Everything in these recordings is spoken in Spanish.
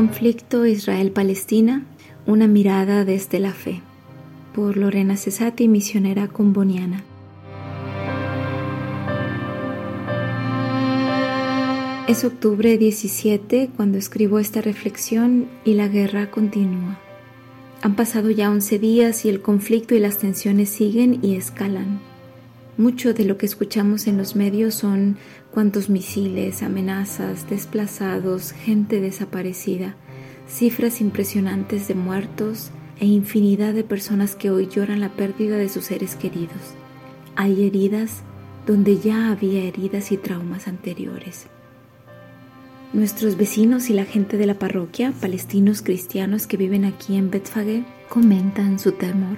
Conflicto Israel-Palestina, una mirada desde la fe, por Lorena Cesati, misionera comboniana. Es octubre 17 cuando escribo esta reflexión y la guerra continúa. Han pasado ya 11 días y el conflicto y las tensiones siguen y escalan. Mucho de lo que escuchamos en los medios son cuantos misiles, amenazas, desplazados, gente desaparecida, cifras impresionantes de muertos e infinidad de personas que hoy lloran la pérdida de sus seres queridos. Hay heridas donde ya había heridas y traumas anteriores. Nuestros vecinos y la gente de la parroquia, palestinos cristianos que viven aquí en Betfage, comentan su temor,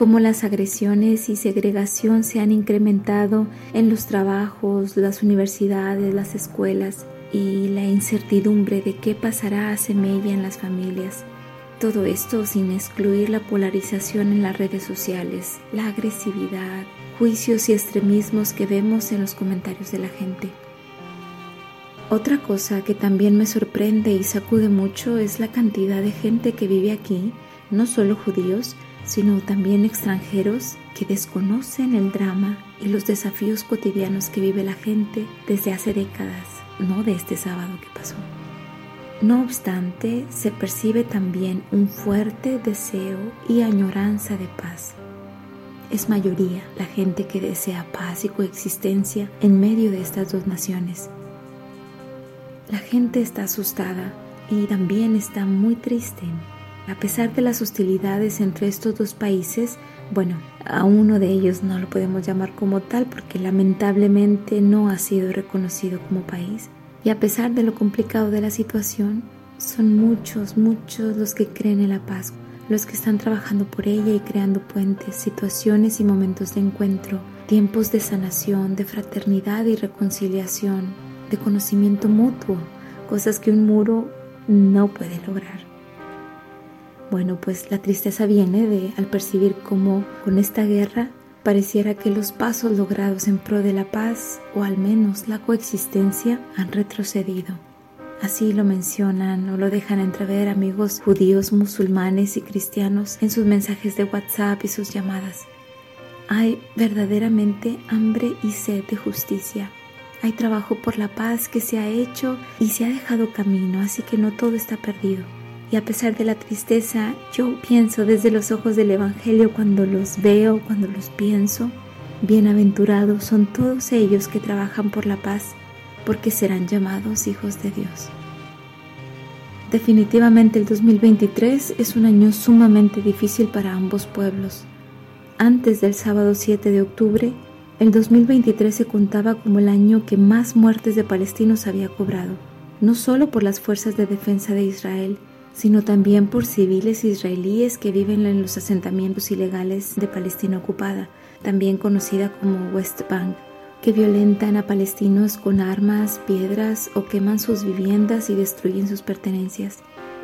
cómo las agresiones y segregación se han incrementado en los trabajos, las universidades, las escuelas y la incertidumbre de qué pasará a semella en las familias. Todo esto sin excluir la polarización en las redes sociales, la agresividad, juicios y extremismos que vemos en los comentarios de la gente. Otra cosa que también me sorprende y sacude mucho es la cantidad de gente que vive aquí, no solo judíos, sino también extranjeros que desconocen el drama y los desafíos cotidianos que vive la gente desde hace décadas, no de este sábado que pasó. No obstante, se percibe también un fuerte deseo y añoranza de paz. Es mayoría la gente que desea paz y coexistencia en medio de estas dos naciones la gente está asustada y también está muy triste. A pesar de las hostilidades entre estos dos países, bueno, a uno de ellos no lo podemos llamar como tal porque lamentablemente no ha sido reconocido como país. Y a pesar de lo complicado de la situación, son muchos, muchos los que creen en la paz, los que están trabajando por ella y creando puentes, situaciones y momentos de encuentro, tiempos de sanación, de fraternidad y reconciliación, de conocimiento mutuo, cosas que un muro no puede lograr. Bueno, pues la tristeza viene de al percibir cómo con esta guerra pareciera que los pasos logrados en pro de la paz o al menos la coexistencia han retrocedido. Así lo mencionan o lo dejan entrever amigos judíos, musulmanes y cristianos en sus mensajes de WhatsApp y sus llamadas. Hay verdaderamente hambre y sed de justicia. Hay trabajo por la paz que se ha hecho y se ha dejado camino, así que no todo está perdido. Y a pesar de la tristeza, yo pienso desde los ojos del Evangelio cuando los veo, cuando los pienso. Bienaventurados son todos ellos que trabajan por la paz, porque serán llamados hijos de Dios. Definitivamente el 2023 es un año sumamente difícil para ambos pueblos. Antes del sábado 7 de octubre, el 2023 se contaba como el año que más muertes de palestinos había cobrado, no solo por las fuerzas de defensa de Israel, sino también por civiles israelíes que viven en los asentamientos ilegales de Palestina ocupada, también conocida como West Bank, que violentan a palestinos con armas, piedras o queman sus viviendas y destruyen sus pertenencias.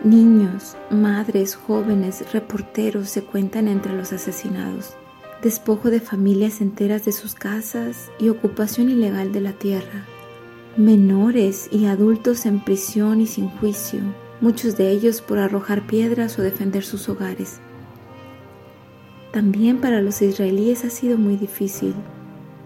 Niños, madres, jóvenes, reporteros se cuentan entre los asesinados. Despojo de familias enteras de sus casas y ocupación ilegal de la tierra, menores y adultos en prisión y sin juicio, muchos de ellos por arrojar piedras o defender sus hogares. También para los israelíes ha sido muy difícil.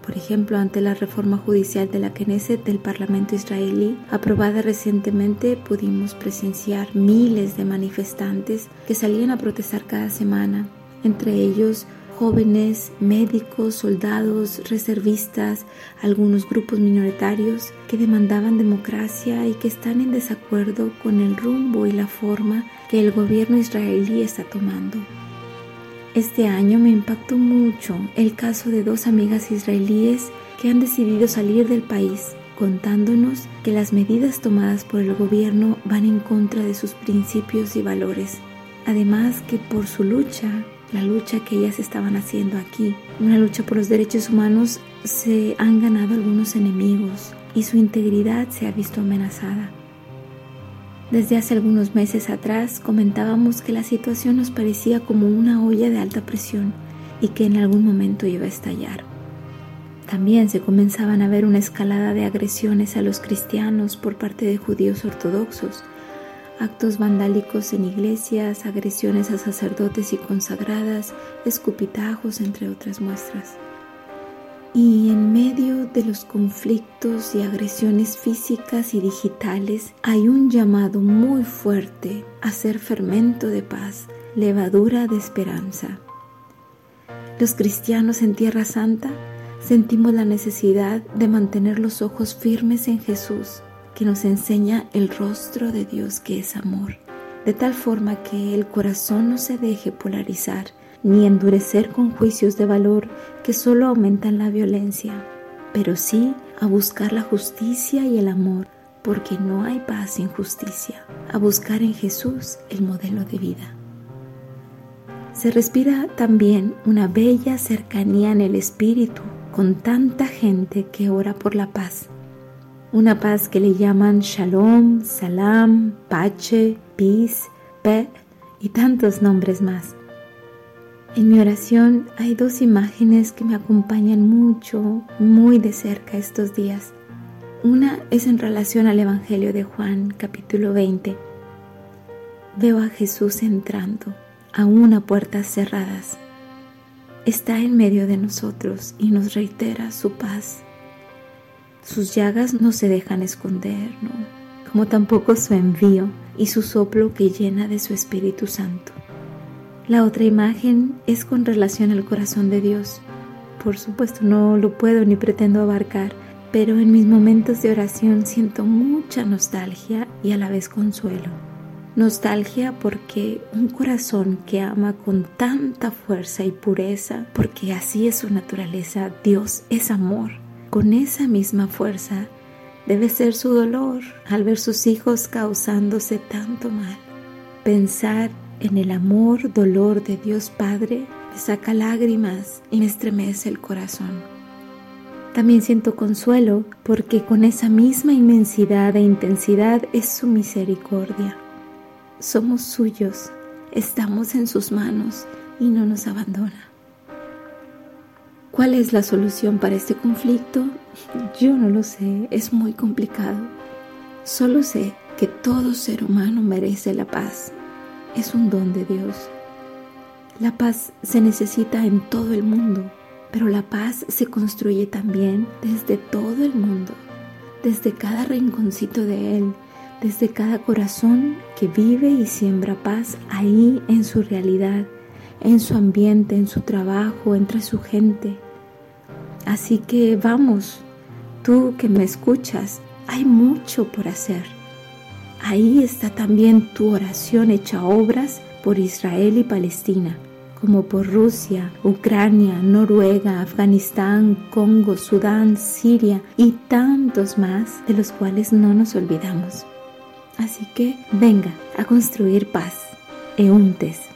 Por ejemplo, ante la reforma judicial de la Knesset del Parlamento israelí, aprobada recientemente, pudimos presenciar miles de manifestantes que salían a protestar cada semana, entre ellos jóvenes, médicos, soldados, reservistas, algunos grupos minoritarios que demandaban democracia y que están en desacuerdo con el rumbo y la forma que el gobierno israelí está tomando. Este año me impactó mucho el caso de dos amigas israelíes que han decidido salir del país contándonos que las medidas tomadas por el gobierno van en contra de sus principios y valores. Además que por su lucha la lucha que ellas estaban haciendo aquí, una lucha por los derechos humanos, se han ganado algunos enemigos y su integridad se ha visto amenazada. Desde hace algunos meses atrás comentábamos que la situación nos parecía como una olla de alta presión y que en algún momento iba a estallar. También se comenzaban a ver una escalada de agresiones a los cristianos por parte de judíos ortodoxos, actos vandálicos en iglesias, agresiones a sacerdotes y consagradas, escupitajos, entre otras muestras. Y en medio de los conflictos y agresiones físicas y digitales hay un llamado muy fuerte a ser fermento de paz, levadura de esperanza. Los cristianos en Tierra Santa sentimos la necesidad de mantener los ojos firmes en Jesús, que nos enseña el rostro de Dios que es amor, de tal forma que el corazón no se deje polarizar ni endurecer con juicios de valor que solo aumentan la violencia, pero sí a buscar la justicia y el amor, porque no hay paz sin justicia, a buscar en Jesús el modelo de vida. Se respira también una bella cercanía en el espíritu con tanta gente que ora por la paz. Una paz que le llaman Shalom, Salam, Pache, Peace, Pe y tantos nombres más. En mi oración hay dos imágenes que me acompañan mucho, muy de cerca estos días. Una es en relación al Evangelio de Juan, capítulo 20. Veo a Jesús entrando a una puertas cerradas. Está en medio de nosotros y nos reitera su paz. Sus llagas no se dejan esconder, como tampoco su envío y su soplo que llena de su Espíritu Santo. La otra imagen es con relación al corazón de Dios. Por supuesto no lo puedo ni pretendo abarcar, pero en mis momentos de oración siento mucha nostalgia y a la vez consuelo. Nostalgia porque un corazón que ama con tanta fuerza y pureza, porque así es su naturaleza, Dios es amor. Con esa misma fuerza debe ser su dolor al ver sus hijos causándose tanto mal. Pensar en el amor, dolor de Dios Padre, me saca lágrimas y me estremece el corazón. También siento consuelo porque con esa misma inmensidad e intensidad es su misericordia. Somos suyos, estamos en sus manos y no nos abandona. ¿Cuál es la solución para este conflicto? Yo no lo sé, es muy complicado. Solo sé que todo ser humano merece la paz es un don de Dios. La paz se necesita en todo el mundo, pero la paz se construye también desde todo el mundo, desde cada rinconcito de él, desde cada corazón que vive y siembra paz ahí en su realidad, en su ambiente, en su trabajo, entre su gente. Así que vamos, tú que me escuchas, hay mucho por hacer. Ahí está también tu oración hecha obras por Israel y Palestina, como por Rusia, Ucrania, Noruega, Afganistán, Congo, Sudán, Siria y tantos más de los cuales no nos olvidamos. Así que venga a construir paz. Euntes.